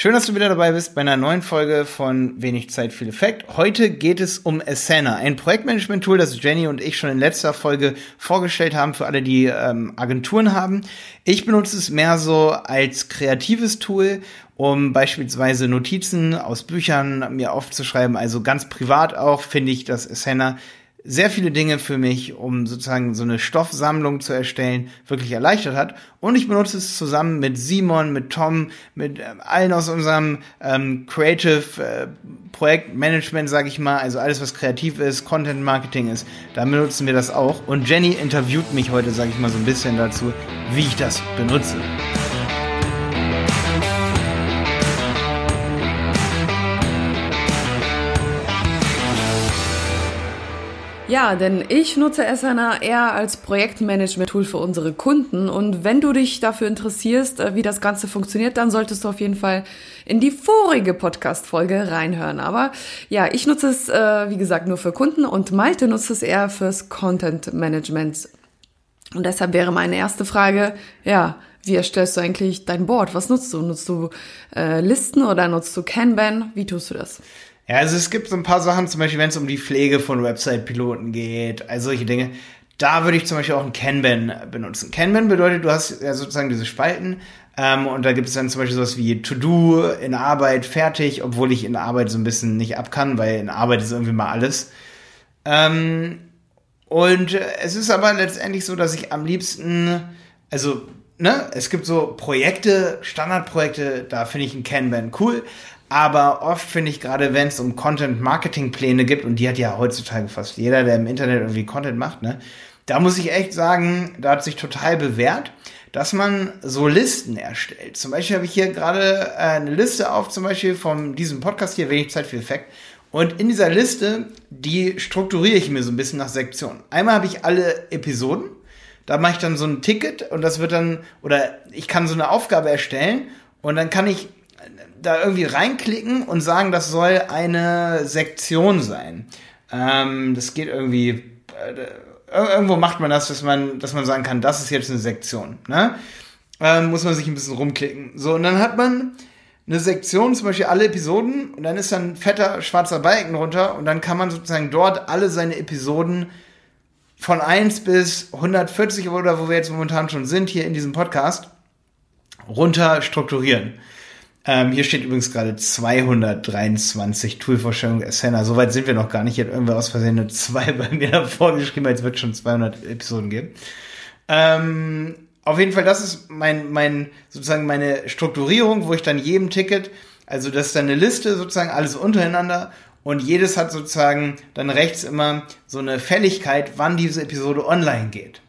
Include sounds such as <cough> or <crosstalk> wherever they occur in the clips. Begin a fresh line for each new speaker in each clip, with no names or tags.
Schön, dass du wieder dabei bist bei einer neuen Folge von Wenig Zeit, viel Effekt. Heute geht es um Asana, ein Projektmanagement-Tool, das Jenny und ich schon in letzter Folge vorgestellt haben für alle, die ähm, Agenturen haben. Ich benutze es mehr so als kreatives Tool, um beispielsweise Notizen aus Büchern mir aufzuschreiben. Also ganz privat auch finde ich, dass Asana sehr viele Dinge für mich, um sozusagen so eine Stoffsammlung zu erstellen, wirklich erleichtert hat. Und ich benutze es zusammen mit Simon, mit Tom, mit äh, allen aus unserem ähm, Creative äh, Projektmanagement, sage ich mal, also alles, was kreativ ist, Content Marketing ist, da benutzen wir das auch. Und Jenny interviewt mich heute, sage ich mal, so ein bisschen dazu, wie ich das benutze.
Ja, denn ich nutze Asana eher als Projektmanagement-Tool für unsere Kunden. Und wenn du dich dafür interessierst, äh, wie das Ganze funktioniert, dann solltest du auf jeden Fall in die vorige Podcast-Folge reinhören. Aber ja, ich nutze es, äh, wie gesagt, nur für Kunden und Malte nutzt es eher fürs Content-Management. Und deshalb wäre meine erste Frage, ja, wie erstellst du eigentlich dein Board? Was nutzt du? Nutzt du äh, Listen oder nutzt du Kanban? Wie tust du das?
Ja, also es gibt so ein paar Sachen, zum Beispiel wenn es um die Pflege von Website-Piloten geht, also solche Dinge. Da würde ich zum Beispiel auch ein Kanban benutzen. Kanban bedeutet, du hast ja sozusagen diese Spalten ähm, und da gibt es dann zum Beispiel sowas wie To-Do, in Arbeit, fertig, obwohl ich in Arbeit so ein bisschen nicht ab kann, weil in Arbeit ist irgendwie mal alles. Ähm, und es ist aber letztendlich so, dass ich am liebsten, also ne, es gibt so Projekte, Standardprojekte, da finde ich ein Kanban cool. Aber oft finde ich gerade, wenn es um Content-Marketing-Pläne gibt, und die hat ja heutzutage fast jeder, der im Internet irgendwie Content macht, ne, da muss ich echt sagen, da hat sich total bewährt, dass man so Listen erstellt. Zum Beispiel habe ich hier gerade äh, eine Liste auf, zum Beispiel von diesem Podcast hier, wenig Zeit für Effekt. Und in dieser Liste, die strukturiere ich mir so ein bisschen nach Sektionen. Einmal habe ich alle Episoden, da mache ich dann so ein Ticket und das wird dann, oder ich kann so eine Aufgabe erstellen und dann kann ich da irgendwie reinklicken und sagen, das soll eine Sektion sein. Ähm, das geht irgendwie. Äh, irgendwo macht man das, dass man, dass man sagen kann, das ist jetzt eine Sektion. Ne? Ähm, muss man sich ein bisschen rumklicken. So, und dann hat man eine Sektion, zum Beispiel alle Episoden, und dann ist dann ein fetter schwarzer Balken runter, und dann kann man sozusagen dort alle seine Episoden von 1 bis 140 oder wo wir jetzt momentan schon sind, hier in diesem Podcast, runter strukturieren. Ähm, hier steht übrigens gerade 223 Toolvorstellungen Asana. Soweit sind wir noch gar nicht. Hat irgendwer aus Versehen eine 2 bei mir <laughs> davor geschrieben, als wird schon 200 Episoden geben. Ähm, auf jeden Fall, das ist mein, mein, sozusagen meine Strukturierung, wo ich dann jedem Ticket, also das ist dann eine Liste, sozusagen alles untereinander und jedes hat sozusagen dann rechts immer so eine Fälligkeit, wann diese Episode online geht.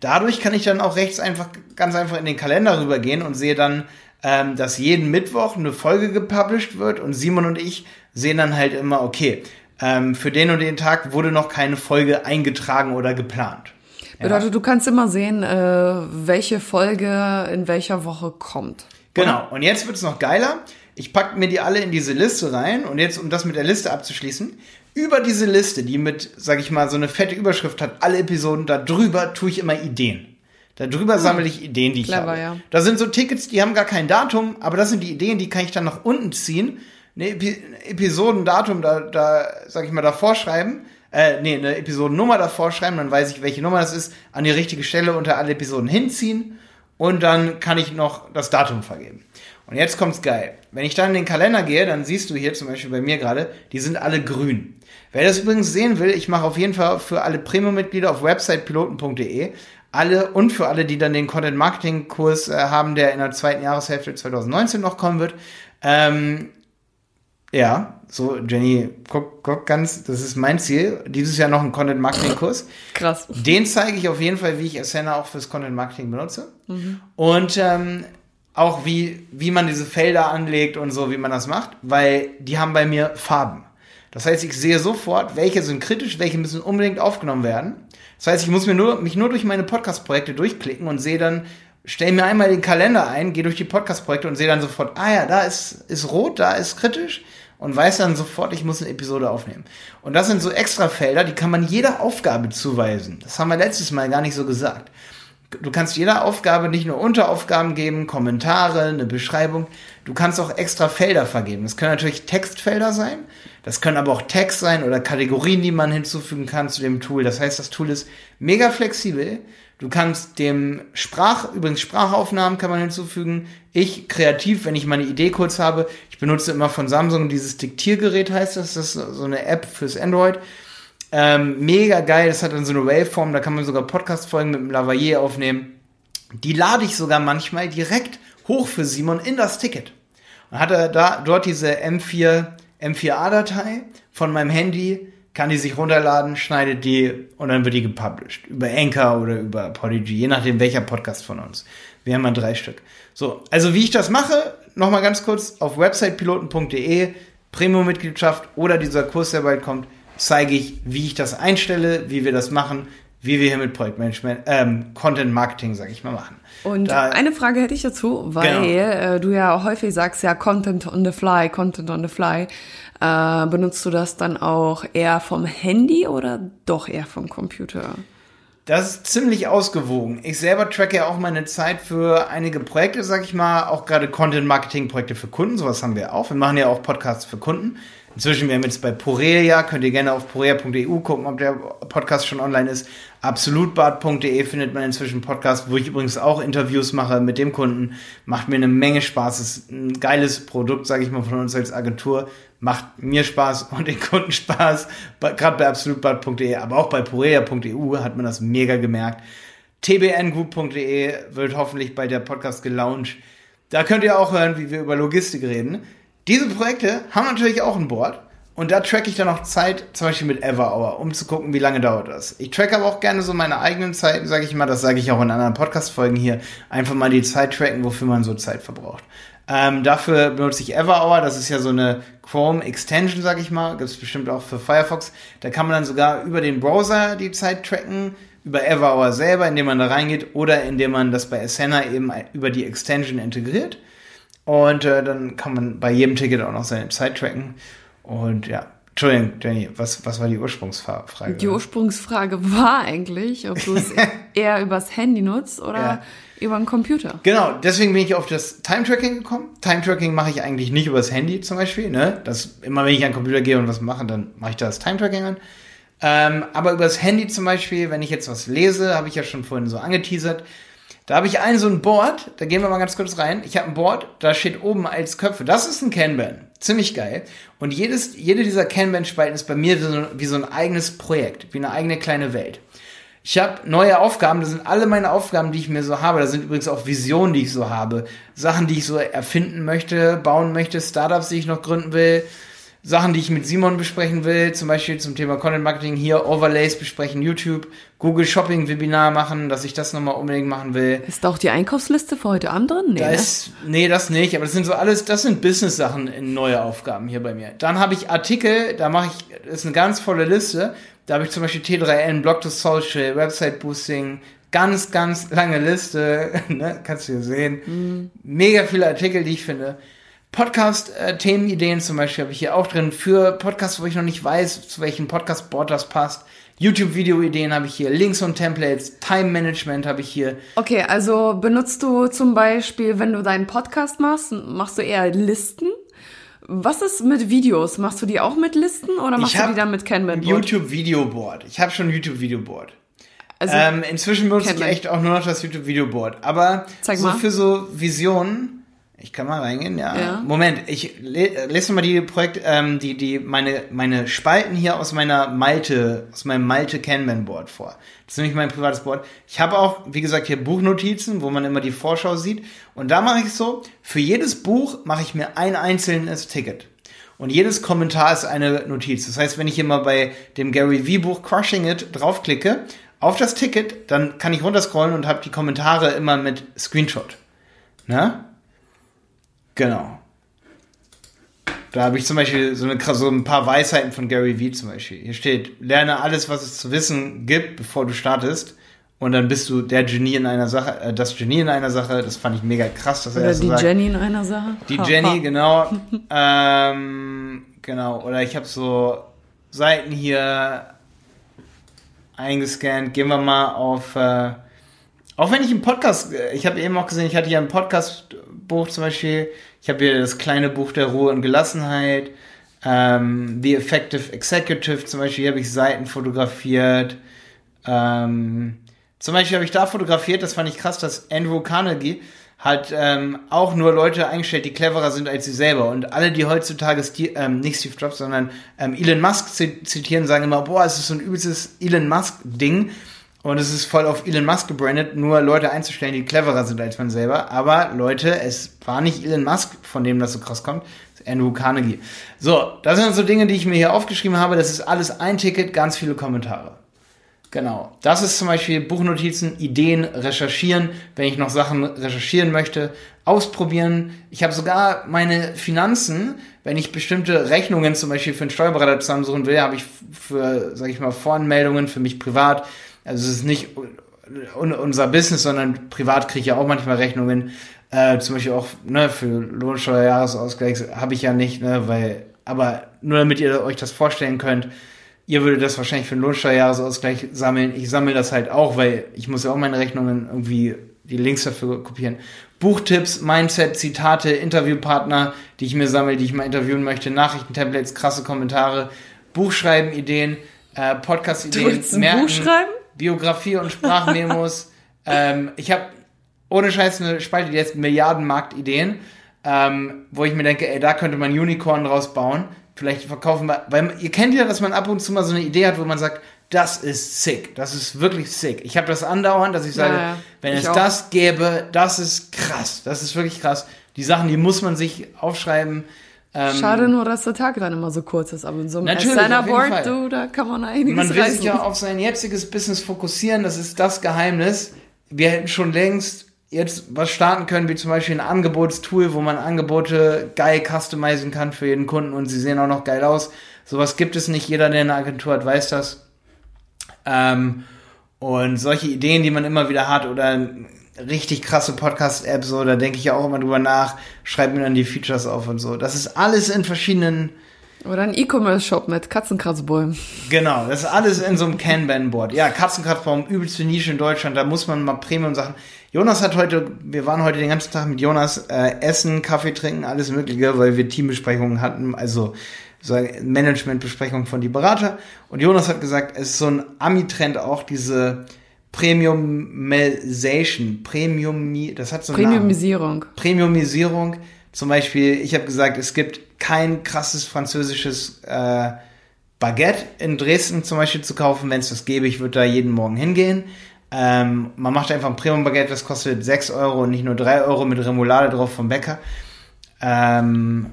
Dadurch kann ich dann auch rechts einfach ganz einfach in den Kalender rübergehen und sehe dann, ähm, dass jeden Mittwoch eine Folge gepublished wird und Simon und ich sehen dann halt immer, okay, ähm, für den und den Tag wurde noch keine Folge eingetragen oder geplant.
Bedeutet, ja. du kannst immer sehen, äh, welche Folge in welcher Woche kommt.
Genau, und jetzt wird's noch geiler. Ich packe mir die alle in diese Liste rein und jetzt, um das mit der Liste abzuschließen, über diese Liste, die mit, sag ich mal, so eine fette Überschrift hat, alle Episoden, da drüber tue ich immer Ideen. Darüber hm. sammle ich Ideen, die Clever, ich habe. Ja. Da sind so Tickets, die haben gar kein Datum, aber das sind die Ideen, die kann ich dann nach unten ziehen. Eine Epi Episodendatum da, da, sag ich mal, davor schreiben. Äh, nee, eine Episodennummer davor schreiben, dann weiß ich, welche Nummer das ist, an die richtige Stelle unter alle Episoden hinziehen und dann kann ich noch das Datum vergeben. Und jetzt kommt's geil. Wenn ich dann in den Kalender gehe, dann siehst du hier zum Beispiel bei mir gerade, die sind alle grün. Wer das übrigens sehen will, ich mache auf jeden Fall für alle Premium-Mitglieder auf websitepiloten.de alle und für alle, die dann den Content Marketing Kurs äh, haben, der in der zweiten Jahreshälfte 2019 noch kommen wird. Ähm, ja, so Jenny, guck, guck ganz, das ist mein Ziel. Dieses Jahr noch ein Content Marketing Kurs.
Krass.
Den zeige ich auf jeden Fall, wie ich Asana auch fürs Content Marketing benutze. Mhm. Und ähm, auch wie, wie man diese Felder anlegt und so, wie man das macht, weil die haben bei mir Farben. Das heißt, ich sehe sofort, welche sind kritisch, welche müssen unbedingt aufgenommen werden. Das heißt, ich muss mir nur, mich nur durch meine Podcast-Projekte durchklicken und sehe dann, stelle mir einmal den Kalender ein, gehe durch die Podcast-Projekte und sehe dann sofort, ah ja, da ist, ist rot, da ist kritisch und weiß dann sofort, ich muss eine Episode aufnehmen. Und das sind so extra Felder, die kann man jeder Aufgabe zuweisen. Das haben wir letztes Mal gar nicht so gesagt. Du kannst jeder Aufgabe nicht nur Unteraufgaben geben, Kommentare, eine Beschreibung. Du kannst auch extra Felder vergeben. Das können natürlich Textfelder sein. Das können aber auch Text sein oder Kategorien, die man hinzufügen kann zu dem Tool. Das heißt, das Tool ist mega flexibel. Du kannst dem Sprach, übrigens Sprachaufnahmen kann man hinzufügen. Ich kreativ, wenn ich meine Idee kurz habe, ich benutze immer von Samsung dieses Diktiergerät heißt das, das ist so eine App fürs Android. Ähm, mega geil, das hat dann so eine Waveform, da kann man sogar Podcast-Folgen mit dem Lavalier aufnehmen. Die lade ich sogar manchmal direkt hoch für Simon in das Ticket. Und hat er da dort diese M4, M4A-Datei von meinem Handy, kann die sich runterladen, schneidet die und dann wird die gepublished. Über Anchor oder über Podigy, je nachdem welcher Podcast von uns. Wir haben mal drei Stück. So, also wie ich das mache, nochmal ganz kurz auf websitepiloten.de, Premium-Mitgliedschaft oder dieser Kurs, der bald kommt, zeige ich, wie ich das einstelle, wie wir das machen, wie wir hier mit Projektmanagement, ähm, Content Marketing, sage ich mal, machen.
Und da, eine Frage hätte ich dazu, weil genau. äh, du ja häufig sagst, ja, Content on the fly, Content on the fly. Äh, benutzt du das dann auch eher vom Handy oder doch eher vom Computer?
Das ist ziemlich ausgewogen. Ich selber tracke ja auch meine Zeit für einige Projekte, sag ich mal, auch gerade Content-Marketing-Projekte für Kunden. Sowas haben wir auch. Wir machen ja auch Podcasts für Kunden. Inzwischen, wir haben jetzt bei Porea, könnt ihr gerne auf porea.eu gucken, ob der Podcast schon online ist. Absolutbad.de findet man inzwischen Podcast, wo ich übrigens auch Interviews mache mit dem Kunden. Macht mir eine Menge Spaß. Ist ein geiles Produkt, sage ich mal, von uns als Agentur. Macht mir Spaß und den Kunden Spaß. Gerade bei absolutbad.de, aber auch bei porea.eu hat man das mega gemerkt. tbngroup.de wird hoffentlich bei der Podcast gelauncht. Da könnt ihr auch hören, wie wir über Logistik reden. Diese Projekte haben natürlich auch ein Board. Und da track ich dann auch Zeit, zum Beispiel mit Everhour, um zu gucken, wie lange dauert das. Ich track aber auch gerne so meine eigenen Zeiten, sage ich mal, das sage ich auch in anderen Podcast-Folgen hier, einfach mal die Zeit tracken, wofür man so Zeit verbraucht. Ähm, dafür benutze ich Everhour, das ist ja so eine Chrome Extension, sage ich mal, gibt es bestimmt auch für Firefox. Da kann man dann sogar über den Browser die Zeit tracken, über Everhour selber, indem man da reingeht, oder indem man das bei Asana eben über die Extension integriert. Und äh, dann kann man bei jedem Ticket auch noch seine Zeit tracken. Und ja, Entschuldigung, Jenny, was, was war die Ursprungsfrage?
Die Ursprungsfrage war eigentlich, ob du es <laughs> eher übers Handy nutzt oder ja. über einen Computer.
Genau, deswegen bin ich auf das Time-Tracking gekommen. Time-Tracking mache ich eigentlich nicht übers Handy zum Beispiel. Ne? Das, immer wenn ich an den Computer gehe und was mache, dann mache ich das Time-Tracking an. Ähm, aber übers Handy zum Beispiel, wenn ich jetzt was lese, habe ich ja schon vorhin so angeteasert, da habe ich ein so ein Board, da gehen wir mal ganz kurz rein. Ich habe ein Board, da steht oben als Köpfe. Das ist ein Kanban. Ziemlich geil. Und jedes, jede dieser Kanban-Spalten ist bei mir wie so, wie so ein eigenes Projekt, wie eine eigene kleine Welt. Ich habe neue Aufgaben, das sind alle meine Aufgaben, die ich mir so habe. Das sind übrigens auch Visionen, die ich so habe. Sachen, die ich so erfinden möchte, bauen möchte, Startups, die ich noch gründen will. Sachen, die ich mit Simon besprechen will, zum Beispiel zum Thema Content Marketing hier, Overlays besprechen, YouTube, Google Shopping Webinar machen, dass ich das nochmal unbedingt machen will.
Ist da auch die Einkaufsliste für heute Abend drin?
Nee, da ne? ist, nee, das nicht, aber das sind so alles, das sind Business-Sachen in neue Aufgaben hier bei mir. Dann habe ich Artikel, da mache ich, das ist eine ganz volle Liste. Da habe ich zum Beispiel T3N, Blog to Social, Website Boosting, ganz, ganz lange Liste, <laughs> ne? kannst du hier sehen. Mhm. Mega viele Artikel, die ich finde. Podcast-Themenideen zum Beispiel habe ich hier auch drin für Podcasts, wo ich noch nicht weiß, zu welchem Podcast-Board das passt. YouTube-Video-Ideen habe ich hier, Links und Templates, Time-Management habe ich hier.
Okay, also benutzt du zum Beispiel, wenn du deinen Podcast machst, machst du eher Listen? Was ist mit Videos? Machst du die auch mit Listen oder machst du die dann mit Kanban?
YouTube-Video-Board. Ich habe schon YouTube-Video-Board. Also, ähm, inzwischen benutze ich echt auch nur noch das YouTube-Video-Board. Aber so für so Visionen ich kann mal reingehen, ja. ja. Moment, ich le lese mal die Projekt, ähm, die, die, meine, meine Spalten hier aus meiner Malte, aus meinem Malte Kanban Board vor. Das ist nämlich mein privates Board. Ich habe auch, wie gesagt, hier Buchnotizen, wo man immer die Vorschau sieht. Und da mache ich so, für jedes Buch mache ich mir ein einzelnes Ticket. Und jedes Kommentar ist eine Notiz. Das heißt, wenn ich hier mal bei dem Gary V Buch Crushing It draufklicke, auf das Ticket, dann kann ich runterscrollen und habe die Kommentare immer mit Screenshot. Na? Genau. Da habe ich zum Beispiel so, eine, so ein paar Weisheiten von Gary Vee zum Beispiel. Hier steht, lerne alles, was es zu wissen gibt, bevor du startest. Und dann bist du der Genie in einer Sache, äh, das Genie in einer Sache. Das fand ich mega krass, dass
Oder
er das
so die sagt. Jenny in einer Sache.
Die ha, Jenny, ha. genau. <laughs> ähm, genau. Oder ich habe so Seiten hier eingescannt. Gehen wir mal auf, äh, Auch wenn ich im Podcast, äh, ich habe eben auch gesehen, ich hatte ja ein Podcast-Buch zum Beispiel, ich habe hier das kleine Buch der Ruhe und Gelassenheit, ähm, The Effective Executive zum Beispiel, habe ich Seiten fotografiert. Ähm, zum Beispiel habe ich da fotografiert, das fand ich krass, dass Andrew Carnegie hat ähm, auch nur Leute eingestellt, die cleverer sind als sie selber. Und alle, die heutzutage Steve, ähm, nicht Steve Jobs, sondern ähm, Elon Musk zitieren, sagen immer, boah, es ist so ein übelstes Elon Musk-Ding. Und es ist voll auf Elon Musk gebrandet, nur Leute einzustellen, die cleverer sind als man selber. Aber Leute, es war nicht Elon Musk, von dem das so krass kommt, es ist Andrew Carnegie. So, das sind so Dinge, die ich mir hier aufgeschrieben habe. Das ist alles ein Ticket, ganz viele Kommentare. Genau. Das ist zum Beispiel Buchnotizen, Ideen, recherchieren, wenn ich noch Sachen recherchieren möchte, ausprobieren. Ich habe sogar meine Finanzen, wenn ich bestimmte Rechnungen zum Beispiel für einen Steuerberater zusammensuchen will, habe ich für, sage ich mal, Voranmeldungen für mich privat. Also es ist nicht unser Business, sondern privat kriege ich ja auch manchmal Rechnungen. Äh, zum Beispiel auch ne, für Lohnsteuerjahresausgleich habe ich ja nicht, ne, weil, aber nur damit ihr euch das vorstellen könnt, Ihr würdet das wahrscheinlich für den Lohnsteuerjahresausgleich sammeln. Ich sammle das halt auch, weil ich muss ja auch meine Rechnungen irgendwie die Links dafür kopieren. Buchtipps, Mindset, Zitate, Interviewpartner, die ich mir sammle, die ich mal interviewen möchte, Nachrichtentemplates, krasse Kommentare, Buchschreiben, Ideen, äh, Podcast-Ideen,
Buch schreiben?
Biografie und Sprachmemos. <laughs> ähm, ich habe ohne Scheiß eine Spalte, die jetzt Milliardenmarkt-Ideen, ähm, wo ich mir denke, ey, da könnte man Unicorn draus bauen. Vielleicht verkaufen wir, weil ihr kennt ja, dass man ab und zu mal so eine Idee hat, wo man sagt, das ist sick, das ist wirklich sick. Ich habe das andauernd, dass ich sage, ja, ja. wenn ich es auch. das gäbe, das ist krass, das ist wirklich krass. Die Sachen, die muss man sich aufschreiben.
Ähm, Schade nur, dass der Tag dann immer so kurz ist, aber in so einem Designer-Board, du, da kann man einiges
Man will sich ja auf sein jetziges Business fokussieren, das ist das Geheimnis. Wir hätten schon längst jetzt was starten können, wie zum Beispiel ein Angebotstool, wo man Angebote geil customizen kann für jeden Kunden und sie sehen auch noch geil aus. Sowas gibt es nicht. Jeder, der eine Agentur hat, weiß das. Ähm, und solche Ideen, die man immer wieder hat oder richtig krasse Podcast-App, so, da denke ich ja auch immer drüber nach, schreibe mir dann die Features auf und so. Das ist alles in verschiedenen
oder ein E-Commerce-Shop mit Katzenkratzbäumen.
Genau, das ist alles in so einem Kanban-Board. Ja, Katzenkratzbaum, übelste Nische in Deutschland, da muss man mal Premium-Sachen. Jonas hat heute, wir waren heute den ganzen Tag mit Jonas äh, essen, Kaffee trinken, alles Mögliche, weil wir Teambesprechungen hatten, also so Managementbesprechungen von die Berater. Und Jonas hat gesagt, es ist so ein Ami-Trend auch, diese Premiumization, Premium, das hat so
einen Premiumisierung.
Namen. Premiumisierung. Zum Beispiel, ich habe gesagt, es gibt kein krasses französisches äh, Baguette in Dresden zum Beispiel zu kaufen. Wenn es das gäbe, ich würde da jeden Morgen hingehen. Ähm, man macht einfach ein Premium-Baguette, das kostet 6 Euro und nicht nur 3 Euro mit Remoulade drauf vom Bäcker. Ähm,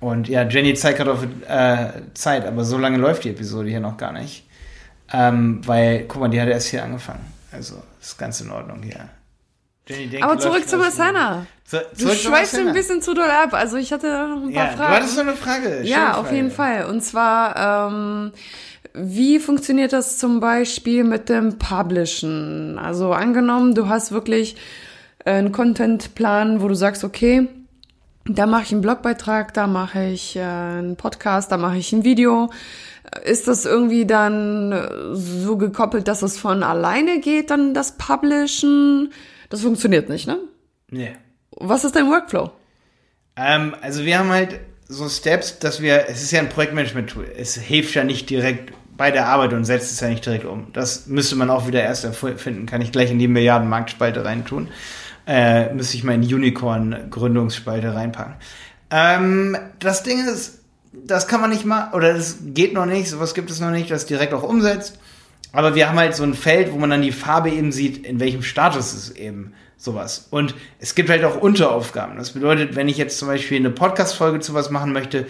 und ja, Jenny zeigt gerade auf äh, Zeit, aber so lange läuft die Episode hier noch gar nicht. Ähm, weil, guck mal, die hat erst hier angefangen. Also, ist ganz in Ordnung hier.
Jenny aber zurück zu Masana. Zu, du schweifst ein bisschen zu doll ab. Also ich hatte noch ein paar ja, Fragen.
Du hattest so eine Frage.
Ja, auf Frage. jeden Fall. Und zwar, ähm, wie funktioniert das zum Beispiel mit dem Publishen? Also angenommen, du hast wirklich einen Contentplan, wo du sagst, okay, da mache ich einen Blogbeitrag, da mache ich äh, einen Podcast, da mache ich ein Video. Ist das irgendwie dann so gekoppelt, dass es von alleine geht, dann das Publishen? Das funktioniert nicht, ne?
Nee.
Was ist dein Workflow?
Ähm, also wir haben halt so Steps, dass wir, es ist ja ein Projektmanagement-Tool. Es hilft ja nicht direkt bei der Arbeit und setzt es ja nicht direkt um. Das müsste man auch wieder erst erfinden. Kann ich gleich in die Milliarden-Marktspalte reintun. Äh, müsste ich mal in die Unicorn-Gründungsspalte reinpacken. Ähm, das Ding ist, das kann man nicht mal, oder das geht noch nicht, sowas gibt es noch nicht, das direkt auch umsetzt. Aber wir haben halt so ein Feld, wo man dann die Farbe eben sieht, in welchem Status es eben sowas. Und es gibt halt auch Unteraufgaben. Das bedeutet, wenn ich jetzt zum Beispiel eine Podcast-Folge zu was machen möchte,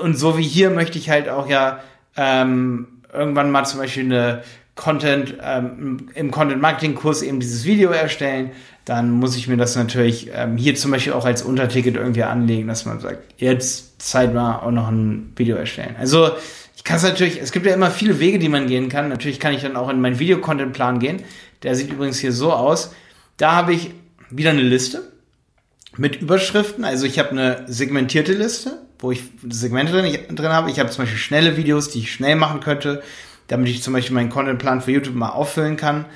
und so wie hier möchte ich halt auch ja ähm, irgendwann mal zum Beispiel eine Content, ähm, im Content-Marketing-Kurs eben dieses Video erstellen, dann muss ich mir das natürlich ähm, hier zum Beispiel auch als Unterticket irgendwie anlegen, dass man sagt, jetzt Zeit mal auch noch ein Video erstellen. Also ich kann es natürlich, es gibt ja immer viele Wege, die man gehen kann. Natürlich kann ich dann auch in meinen Videocontent-Plan gehen. Der sieht übrigens hier so aus. Da habe ich wieder eine Liste mit Überschriften. Also ich habe eine segmentierte Liste, wo ich Segmente drin, drin habe. Ich habe zum Beispiel schnelle Videos, die ich schnell machen könnte, damit ich zum Beispiel meinen Contentplan für YouTube mal auffüllen kann.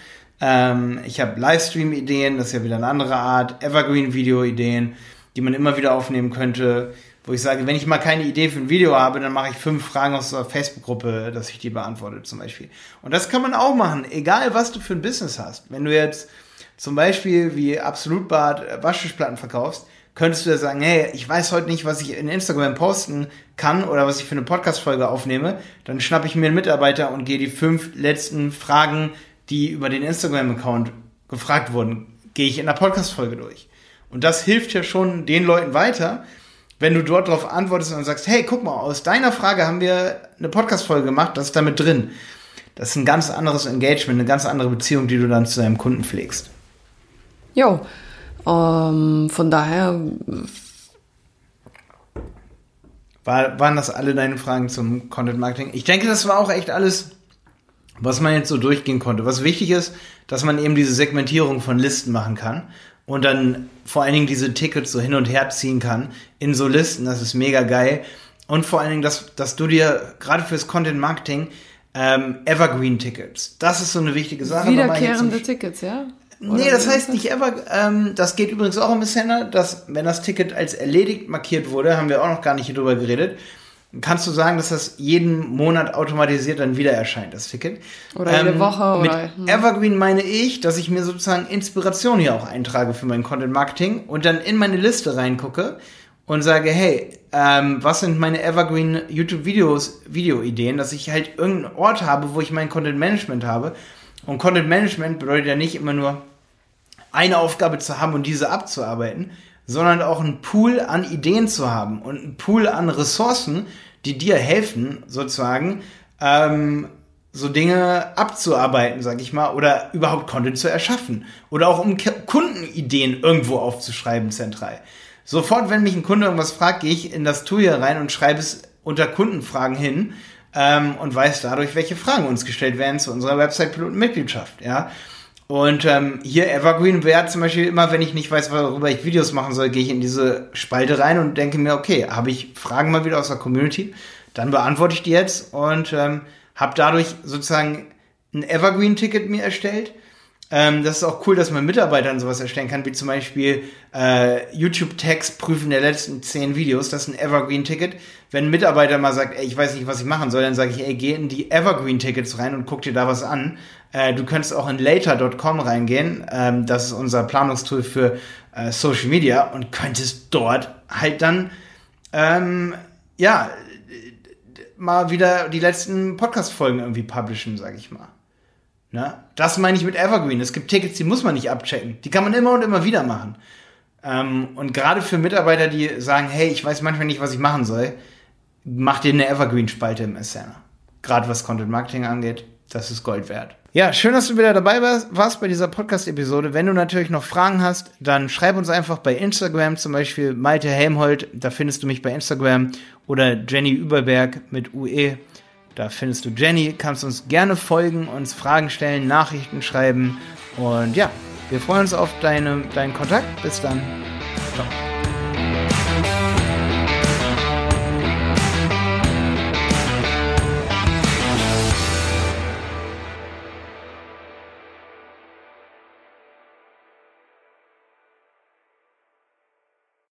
Ähm, ich habe Livestream-Ideen, das ist ja wieder eine andere Art. Evergreen-Video-Ideen, die man immer wieder aufnehmen könnte. Wo ich sage, wenn ich mal keine Idee für ein Video habe, dann mache ich fünf Fragen aus der Facebook-Gruppe, dass ich die beantworte zum Beispiel. Und das kann man auch machen, egal was du für ein Business hast. Wenn du jetzt zum Beispiel wie Absolutbad Waschtischplatten verkaufst, könntest du ja sagen, hey, ich weiß heute nicht, was ich in Instagram posten kann oder was ich für eine Podcast-Folge aufnehme, dann schnappe ich mir einen Mitarbeiter und gehe die fünf letzten Fragen, die über den Instagram-Account gefragt wurden, gehe ich in der Podcast-Folge durch. Und das hilft ja schon den Leuten weiter, wenn du dort darauf antwortest und sagst, hey, guck mal, aus deiner Frage haben wir eine Podcast-Folge gemacht, das ist damit drin. Das ist ein ganz anderes Engagement, eine ganz andere Beziehung, die du dann zu deinem Kunden pflegst.
Jo, ähm, von daher.
War, waren das alle deine Fragen zum Content Marketing? Ich denke, das war auch echt alles, was man jetzt so durchgehen konnte. Was wichtig ist, dass man eben diese Segmentierung von Listen machen kann und dann vor allen Dingen diese Tickets so hin und her ziehen kann in so Listen. Das ist mega geil. Und vor allen Dingen, dass, dass du dir gerade fürs Content Marketing ähm, Evergreen Tickets, das ist so eine wichtige Sache.
Wiederkehrende Tickets, ja?
Nee, das heißt nicht ever. Ähm, das geht übrigens auch im Sender, dass wenn das Ticket als erledigt markiert wurde, haben wir auch noch gar nicht hier drüber geredet. Kannst du sagen, dass das jeden Monat automatisiert dann wieder erscheint, das Ticket?
Oder jede ähm, Woche
mit
oder.
Hm. Evergreen meine ich, dass ich mir sozusagen Inspiration hier auch eintrage für mein Content Marketing und dann in meine Liste reingucke und sage, hey, ähm, was sind meine Evergreen YouTube Videos, Videoideen, dass ich halt irgendeinen Ort habe, wo ich mein Content Management habe und Content Management bedeutet ja nicht immer nur eine Aufgabe zu haben und diese abzuarbeiten, sondern auch einen Pool an Ideen zu haben und einen Pool an Ressourcen, die dir helfen, sozusagen, ähm, so Dinge abzuarbeiten, sag ich mal, oder überhaupt Content zu erschaffen. Oder auch um Kundenideen irgendwo aufzuschreiben, zentral. Sofort, wenn mich ein Kunde irgendwas fragt, gehe ich in das Tool hier rein und schreibe es unter Kundenfragen hin ähm, und weiß dadurch, welche Fragen uns gestellt werden zu unserer Website-Piloten-Mitgliedschaft, ja. Und ähm, hier Evergreen wäre zum Beispiel immer, wenn ich nicht weiß, worüber ich Videos machen soll, gehe ich in diese Spalte rein und denke mir, okay, habe ich Fragen mal wieder aus der Community, dann beantworte ich die jetzt und ähm, habe dadurch sozusagen ein Evergreen-Ticket mir erstellt ähm, das ist auch cool, dass man Mitarbeitern sowas erstellen kann, wie zum Beispiel äh, YouTube-Text prüfen der letzten zehn Videos. Das ist ein Evergreen-Ticket. Wenn ein Mitarbeiter mal sagt, ey, ich weiß nicht, was ich machen soll, dann sage ich, ey, geh in die Evergreen-Tickets rein und guck dir da was an. Äh, du könntest auch in later.com reingehen. Ähm, das ist unser Planungstool für äh, Social Media und könntest dort halt dann, ähm, ja, mal wieder die letzten Podcast-Folgen irgendwie publishen, sag ich mal. Ne? Das meine ich mit Evergreen. Es gibt Tickets, die muss man nicht abchecken. Die kann man immer und immer wieder machen. Ähm, und gerade für Mitarbeiter, die sagen, hey, ich weiß manchmal nicht, was ich machen soll, macht dir eine Evergreen-Spalte im Asana. Gerade was Content Marketing angeht, das ist Gold wert. Ja, schön, dass du wieder dabei warst bei dieser Podcast-Episode. Wenn du natürlich noch Fragen hast, dann schreib uns einfach bei Instagram, zum Beispiel Malte Helmholt, da findest du mich bei Instagram, oder Jenny Überberg mit UE. Da findest du Jenny, kannst uns gerne folgen, uns Fragen stellen, Nachrichten schreiben. Und ja, wir freuen uns auf deine, deinen Kontakt. Bis dann. Ciao.